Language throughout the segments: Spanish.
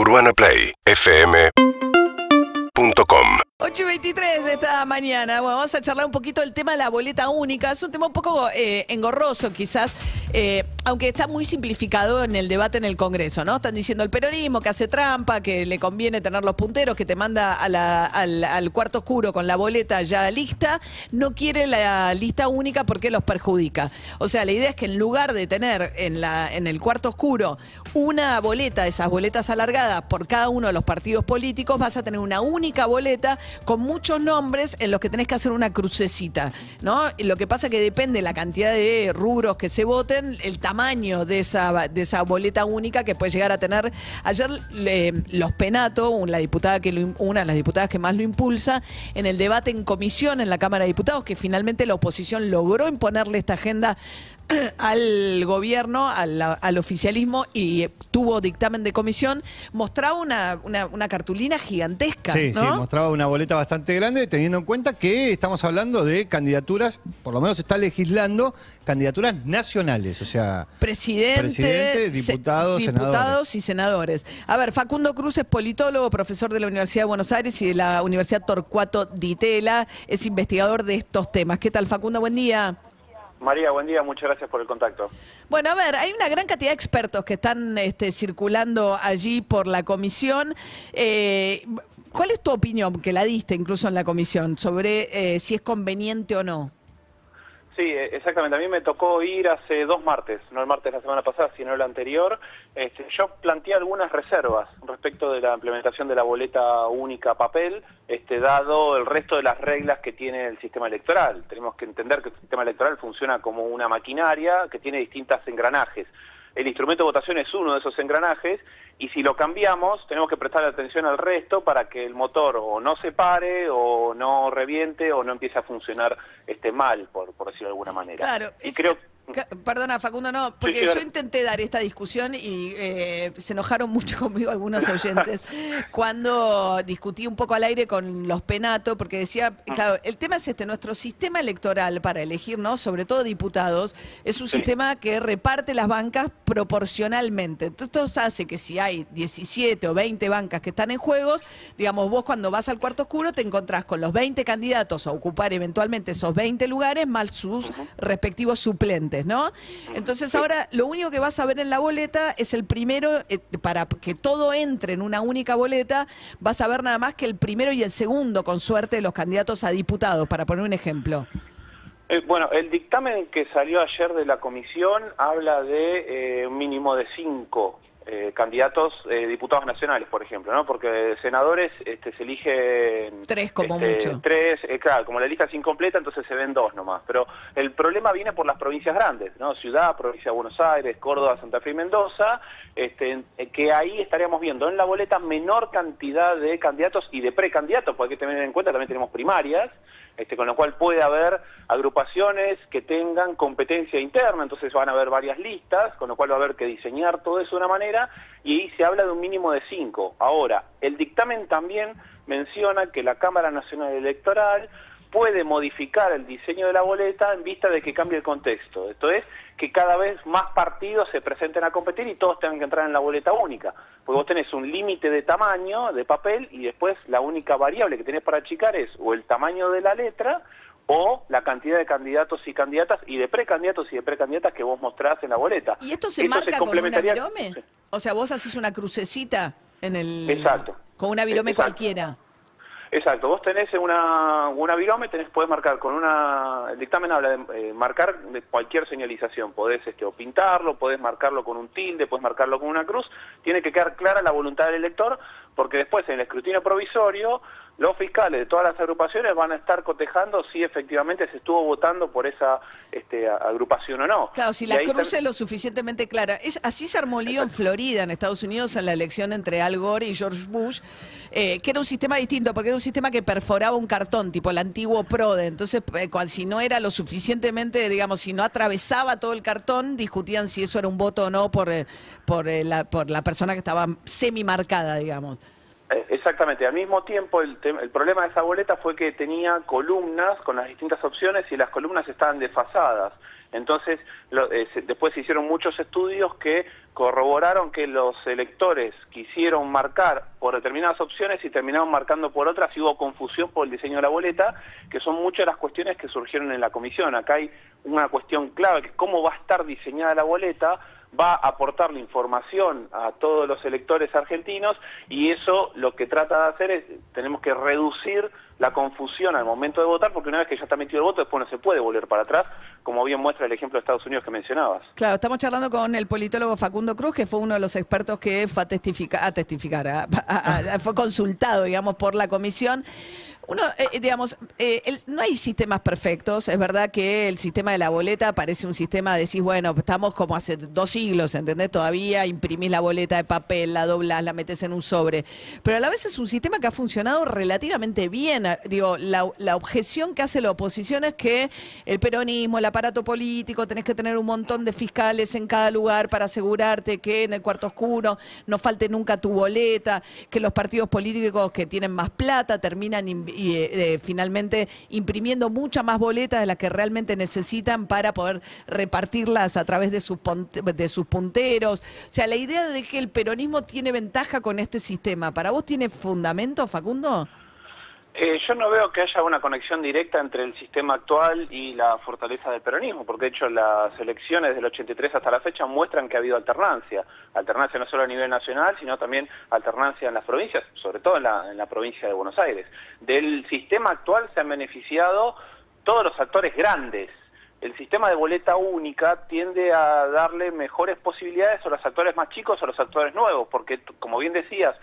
UrbanaPlayFM.com 8 y 23 de esta mañana. Bueno, vamos a charlar un poquito del tema de la boleta única. Es un tema un poco eh, engorroso, quizás, eh, aunque está muy simplificado en el debate en el Congreso, ¿no? Están diciendo el peronismo que hace trampa, que le conviene tener los punteros, que te manda al, cuarto oscuro con la boleta ya lista. No quiere la lista única porque los perjudica. O sea, la idea es que en lugar de tener en, el cuarto oscuro una boleta, esas boletas alargadas por cada uno de los partidos políticos, vas a tener una única boleta con muchos nombres en los que tenés que hacer una crucecita, ¿no? Lo que pasa es que depende la cantidad de rubros que se voten, el tamaño de esa, de esa boleta única que puede llegar a tener. Ayer los Penato, la diputada que lo una de las diputadas que más lo impulsa, en el debate en comisión en la Cámara de Diputados, que finalmente la oposición logró imponerle esta agenda al gobierno, al, al oficialismo y tuvo dictamen de comisión, mostraba una, una, una cartulina gigantesca. Sí, ¿no? sí, mostraba una boleta bastante grande, teniendo en cuenta que estamos hablando de candidaturas, por lo menos está legislando candidaturas nacionales, o sea, Presidente, Presidente, se- diputados, diputados y senadores. A ver, Facundo Cruz es politólogo, profesor de la Universidad de Buenos Aires y de la Universidad Torcuato Di Tella, es investigador de estos temas. ¿Qué tal, Facundo? Buen día. María, buen día, muchas gracias por el contacto. Bueno, a ver, hay una gran cantidad de expertos que están este, circulando allí por la comisión. Eh, ¿Cuál es tu opinión, que la diste incluso en la comisión, sobre eh, si es conveniente o no? Sí, eh, exactamente. A mí me tocó ir hace dos martes, no el martes de la semana pasada, sino el anterior. Este, yo planteé algunas reservas respecto de la implementación de la boleta única papel, este, dado el resto de las reglas que tiene el sistema electoral. Tenemos que entender que el sistema electoral funciona como una maquinaria que tiene distintos engranajes. El instrumento de votación es uno de esos engranajes y si lo cambiamos tenemos que prestar atención al resto para que el motor o no se pare o no reviente o no empiece a funcionar este mal, por, por decirlo de alguna manera. Claro, y es- creo perdona Facundo, no, porque sí, yo intenté dar esta discusión y eh, se enojaron mucho conmigo algunos oyentes cuando discutí un poco al aire con los penatos, porque decía, Ah. claro, el tema es este, nuestro sistema electoral para elegir, ¿no? Sobre todo diputados, es un Sí. sistema que reparte las bancas proporcionalmente. Entonces esto hace que si hay 17 o 20 bancas que están en juegos, digamos, vos cuando vas al cuarto oscuro te encontrás con los 20 candidatos a ocupar eventualmente esos 20 lugares más sus respectivos suplentes, ¿no? Entonces ahora lo único que vas a ver en la boleta es el primero, eh, para que todo entre en una única boleta, vas a ver nada más que el primero y el segundo, con suerte, de los candidatos a diputados, para poner un ejemplo. Eh, bueno, el dictamen que salió ayer de la comisión habla de eh, un mínimo de cinco eh, candidatos eh, diputados nacionales, por ejemplo, ¿no? Porque senadores este, se eligen... Tres como este, mucho. Tres, eh, claro, como la lista es incompleta, entonces se ven dos nomás. Pero el problema viene por las provincias grandes, ¿no? Ciudad, provincia de Buenos Aires, Córdoba, Santa Fe y Mendoza, este, eh, que ahí estaríamos viendo en la boleta menor cantidad de candidatos y de precandidatos, porque hay que tener en cuenta también tenemos primarias, este, con lo cual puede haber agrupaciones que tengan competencia interna, entonces van a haber varias listas, con lo cual va a haber que diseñar todo eso de una manera, y ahí se habla de un mínimo de cinco. Ahora, el dictamen también menciona que la Cámara Nacional Electoral puede modificar el diseño de la boleta en vista de que cambie el contexto. Esto es, que cada vez más partidos se presenten a competir y todos tengan que entrar en la boleta única. Porque vos tenés un límite de tamaño de papel y después la única variable que tenés para achicar es o el tamaño de la letra o la cantidad de candidatos y candidatas y de precandidatos y de precandidatas que vos mostrás en la boleta. ¿Y esto se Eso marca con una virome? Sí. O sea, vos haces una crucecita en el... Exacto. Con una virome Exacto. cualquiera. Exacto, vos tenés una, una virome, tenés, podés marcar con una, el dictamen habla de eh, marcar de cualquier señalización, podés este, o pintarlo, podés marcarlo con un tilde, podés marcarlo con una cruz, tiene que quedar clara la voluntad del elector, porque después en el escrutinio provisorio, los fiscales de todas las agrupaciones van a estar cotejando si efectivamente se estuvo votando por esa este, agrupación o no. Claro, si la cruz tam- es lo suficientemente clara. Es, así se armó lío en Florida, en Estados Unidos, en la elección entre Al Gore y George Bush, eh, que era un sistema distinto, porque era un sistema que perforaba un cartón, tipo el antiguo PRODE. Entonces, eh, cual- si no era lo suficientemente, digamos, si no atravesaba todo el cartón, discutían si eso era un voto o no por, eh, por, eh, la, por la persona que estaba semi-marcada, digamos. Eh, Exactamente, al mismo tiempo el, el problema de esa boleta fue que tenía columnas con las distintas opciones y las columnas estaban desfasadas. Entonces, eh, después se hicieron muchos estudios que corroboraron que los electores quisieron marcar por determinadas opciones y terminaron marcando por otras y hubo confusión por el diseño de la boleta, que son muchas las cuestiones que surgieron en la comisión. Acá hay una cuestión clave, que cómo va a estar diseñada la boleta, va a aportar la información a todos los electores argentinos y eso lo que trata de hacer es, tenemos que reducir la confusión al momento de votar, porque una vez que ya está metido el voto, después no se puede volver para atrás, como bien muestra el ejemplo de Estados Unidos que mencionabas. Claro, estamos charlando con el politólogo Facundo Cruz, que fue uno de los expertos que fue a testificar, a testificar, fue consultado, digamos, por la comisión. Uno, eh, eh, digamos, eh, no hay sistemas perfectos. Es verdad que el sistema de la boleta parece un sistema, de decir, bueno, estamos como hace dos siglos, ¿entendés? Todavía imprimís la boleta de papel, la doblás, la metes en un sobre. Pero a la vez es un sistema que ha funcionado relativamente bien. Digo, la, la objeción que hace la oposición es que el peronismo, el aparato político, tenés que tener un montón de fiscales en cada lugar para asegurarte que en el cuarto oscuro no falte nunca tu boleta, que los partidos políticos que tienen más plata terminan y eh, finalmente imprimiendo mucha más boletas de las que realmente necesitan para poder repartirlas a través de sus, de sus punteros. O sea, la idea de que el peronismo tiene ventaja con este sistema, ¿para vos tiene fundamento, Facundo? Eh, yo no veo que haya una conexión directa entre el sistema actual y la fortaleza del peronismo, porque de hecho las elecciones del 83 hasta la fecha muestran que ha habido alternancia. Alternancia no solo a nivel nacional, sino también alternancia en las provincias, sobre todo en la, en la provincia de Buenos Aires. Del sistema actual se han beneficiado todos los actores grandes. El sistema de boleta única tiende a darle mejores posibilidades a los actores más chicos a los actores nuevos, porque como bien decías,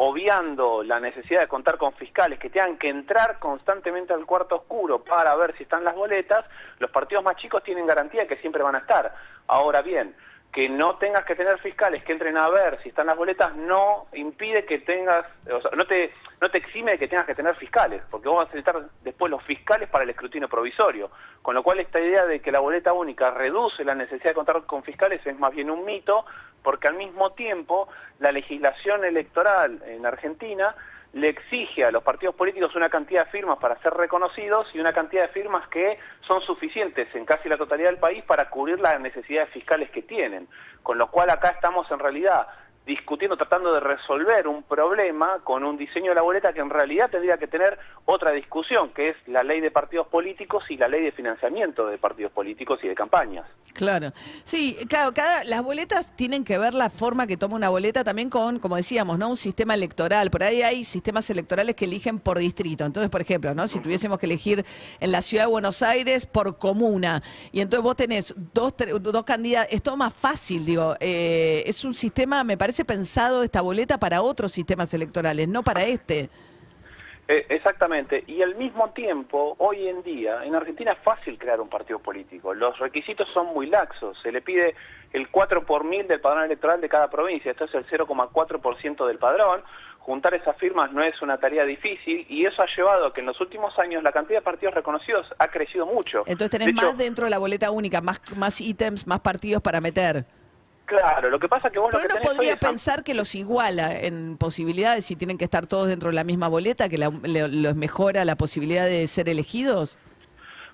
obviando la necesidad de contar con fiscales que tengan que entrar constantemente al cuarto oscuro para ver si están las boletas, los partidos más chicos tienen garantía que siempre van a estar. Ahora bien, que no tengas que tener fiscales que entren a ver si están las boletas no impide que tengas, o sea, no te, no te exime de que tengas que tener fiscales, porque vos vas a necesitar después los fiscales para el escrutinio provisorio. Con lo cual esta idea de que la boleta única reduce la necesidad de contar con fiscales es más bien un mito, porque al mismo tiempo la legislación electoral en Argentina le exige a los partidos políticos una cantidad de firmas para ser reconocidos y una cantidad de firmas que son suficientes en casi la totalidad del país para cubrir las necesidades fiscales que tienen. Con lo cual acá estamos en realidad discutiendo, tratando de resolver un problema con un diseño de la boleta que en realidad tendría que tener otra discusión, que es la ley de partidos políticos y la ley de financiamiento de partidos políticos y de campañas. Claro, sí, claro, cada, las boletas tienen que ver la forma que toma una boleta también con, como decíamos, ¿no? Un sistema electoral. Por ahí hay sistemas electorales que eligen por distrito. Entonces, por ejemplo, ¿no? Si tuviésemos que elegir en la ciudad de Buenos Aires por comuna, y entonces vos tenés dos, dos candidatos, es todo más fácil, digo, eh, es un sistema, me parece pensado esta boleta para otros sistemas electorales, no para este. Eh, exactamente, y al mismo tiempo, hoy en día, en Argentina es fácil crear un partido político. Los requisitos son muy laxos. Se le pide el 4 por mil del padrón electoral de cada provincia. Esto es el 0,4% del padrón. Juntar esas firmas no es una tarea difícil y eso ha llevado a que en los últimos años la cantidad de partidos reconocidos ha crecido mucho. Entonces tenés más dentro de la boleta única, más, más ítems, más partidos para meter. Claro, lo que pasa es que vos Pero lo que uno podría pensar que los iguala en posibilidades si tienen que estar todos dentro de la misma boleta, que los mejora la posibilidad de ser elegidos.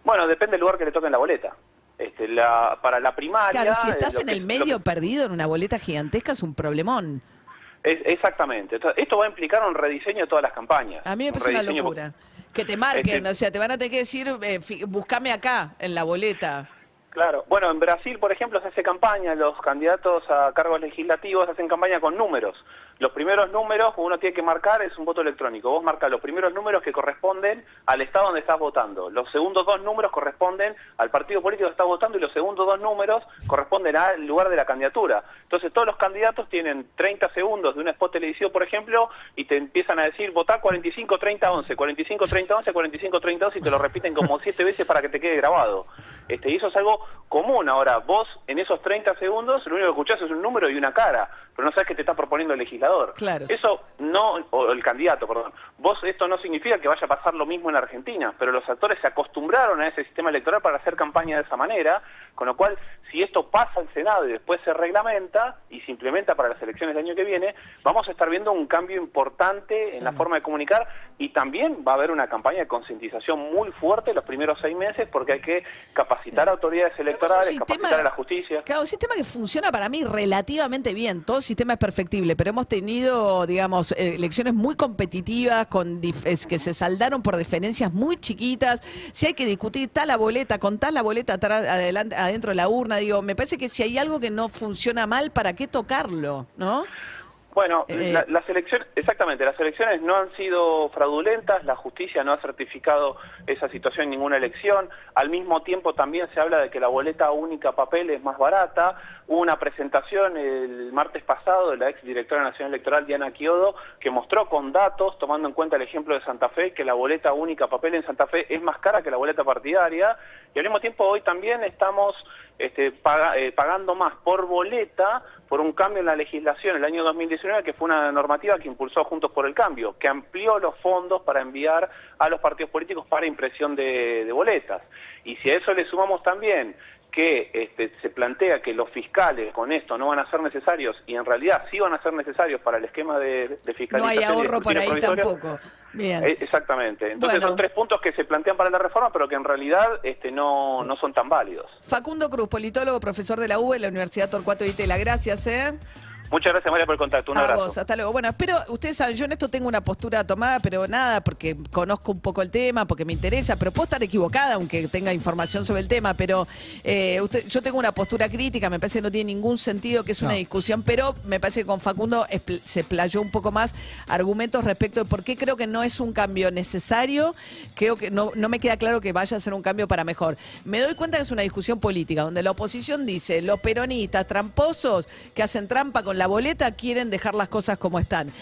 Bueno, depende del lugar que le toque en la boleta. Este, la, para la primaria... Claro, si estás en el medio perdido en una boleta gigantesca es un problemón. exactamente. Esto va a implicar un rediseño de todas las campañas. A mí me parece una locura. Que te marquen, este o sea, te van a tener que decir, eh, buscame acá, en la boleta. Claro. Bueno, en Brasil, por ejemplo, se hace campaña, los candidatos a cargos legislativos hacen campaña con números. Los primeros números uno tiene que marcar es un voto electrónico. Vos marcas los primeros números que corresponden al estado donde estás votando. Los segundos dos números corresponden al partido político que estás votando y los segundos dos números corresponden al lugar de la candidatura. Entonces todos los candidatos tienen 30 segundos de un spot televisivo, por ejemplo, y te empiezan a decir votá 45 30 11, 45 30 11, 45 30 11 y te lo repiten como siete veces para que te quede grabado. Este, y eso es algo común. Ahora, vos en esos 30 segundos lo único que escuchás es un número y una cara, pero no sabes qué te está proponiendo el legislador. Claro. Eso no, o el candidato, perdón. Vos esto no significa que vaya a pasar lo mismo en Argentina, pero los actores se acostumbraron a ese sistema electoral para hacer campaña de esa manera Con lo cual, si esto pasa al Senado y después se reglamenta y se implementa para las elecciones del año que viene, vamos a estar viendo un cambio importante en la forma de comunicar y también va a haber una campaña de concientización muy fuerte los primeros seis meses porque hay que capacitar Sí. a autoridades electorales, capacitar a la justicia. Claro, un sistema que funciona para mí relativamente bien. Todo sistema es perfectible, pero hemos tenido, digamos, eh, elecciones muy competitivas con es que se saldaron por diferencias muy chiquitas. Si hay que discutir tal la boleta, con tal la boleta atrás, adelante, adentro de la urna, digo, me parece que si hay algo que no funciona mal, ¿para qué tocarlo? ¿No? Bueno, Eh, la- las elecciones, exactamente, las elecciones no han sido fraudulentas, la justicia no ha certificado esa situación en ninguna elección, al mismo tiempo también se habla de que la boleta única papel es más barata, hubo una presentación el martes pasado de la ex directora nacional electoral Diana Quiodo que mostró con datos, tomando en cuenta el ejemplo de Santa Fe, que la boleta única papel en Santa Fe es más cara que la boleta partidaria, y al mismo tiempo hoy también estamos este, eh, pagando más por boleta por un cambio en la legislación el año 2019, que fue una normativa que impulsó Juntos por el Cambio, que amplió los fondos para enviar a los partidos políticos para impresión de, de boletas. Y si a eso le sumamos también que este, se plantea que los fiscales con esto no van a ser necesarios y en realidad sí van a ser necesarios para el esquema de, de No fiscalización. hay y de ahorro por ahí tampoco. Bien. eh, Exactamente. Entonces Bueno. son tres puntos que se plantean para la reforma, pero que en realidad este, no, no son tan válidos. Facundo Cruz, politólogo, profesor de la UBA en la Universidad Torcuato de Itela. Gracias, ¿eh? Muchas gracias, María, por el contacto. Un a abrazo. vos, hasta luego. Bueno, espero, ustedes saben, yo en esto tengo una postura tomada, pero nada, porque conozco un poco el tema, porque me interesa, pero puedo estar equivocada, aunque tenga información sobre el tema, pero eh, usted, yo tengo una postura crítica, me parece que no tiene ningún sentido, que es una No. discusión, pero me parece que con Facundo se playó un poco más argumentos respecto de por qué creo que no es un cambio necesario, creo que no, no me queda claro que vaya a ser un cambio para mejor. Me doy cuenta que es una discusión política, donde la oposición dice, los peronistas tramposos que hacen trampa con la boleta quieren dejar las cosas como están.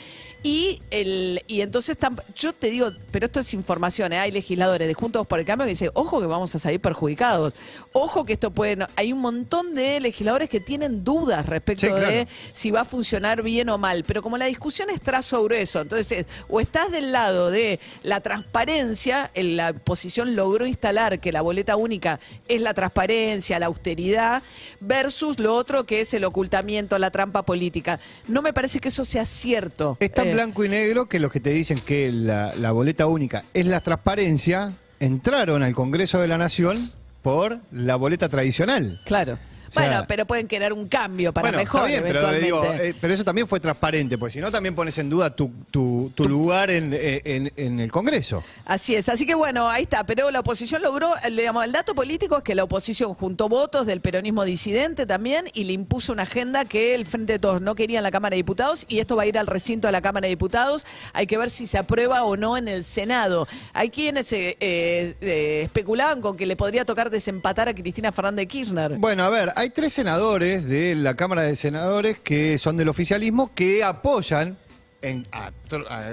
Y, el, y entonces, yo te digo, pero esto es información, ¿eh? hay legisladores de Juntos por el Cambio que dicen, ojo que vamos a salir perjudicados, ojo que esto puede... no-". Hay un montón de legisladores que tienen dudas respecto Sí, claro. de si va a funcionar bien o mal, pero como la discusión es trazo grueso, entonces es, o estás del lado de la transparencia, en la oposición logró instalar que la boleta única es la transparencia, la austeridad, versus lo otro que es el ocultamiento, la trampa política. No me parece que eso sea cierto. Blanco y negro que los que te dicen que la boleta única es la transparencia entraron al Congreso de la Nación por la boleta tradicional. Claro. Sea- bueno, pero pueden querer un cambio para bueno, mejor, está bien, pero, digo, eh, pero eso también fue transparente, porque si no también pones en duda tu, tu- tu lugar en, eh, en- en el Congreso. Así es, así que bueno, ahí está, pero la oposición logró, digamos, el dato político es que la oposición juntó votos del peronismo disidente también y le impuso una agenda que el Frente de Todos no quería en la Cámara de Diputados y esto va a ir al recinto de la Cámara de Diputados, hay que ver si se aprueba o no en el Senado. Hay quienes eh, eh, eh, especulaban con que le podría tocar desempatar a Cristina Fernández de Kirchner. Bueno, a ver, hay tres senadores de la Cámara de Senadores que son del oficialismo que apoyan en, a,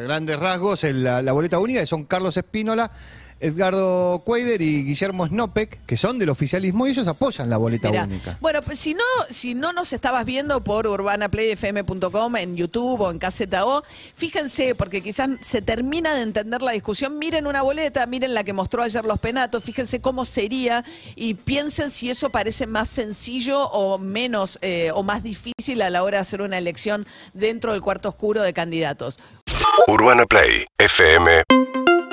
grandes rasgos la, la boleta única, que son Carlos Espínola, Edgardo Cueider y Guillermo Snopek, que son del oficialismo y ellos apoyan la boleta Mirá, única. Bueno, pues si no, si no nos estabas viendo por urbanaplayfm.com en YouTube o en Caseta O, fíjense, porque quizás se termina de entender la discusión, miren una boleta, miren la que mostró ayer los penatos, fíjense cómo sería y piensen si eso parece más sencillo o menos eh, o más difícil a la hora de hacer una elección dentro del cuarto oscuro de candidatos. UrbanaPlayFM.com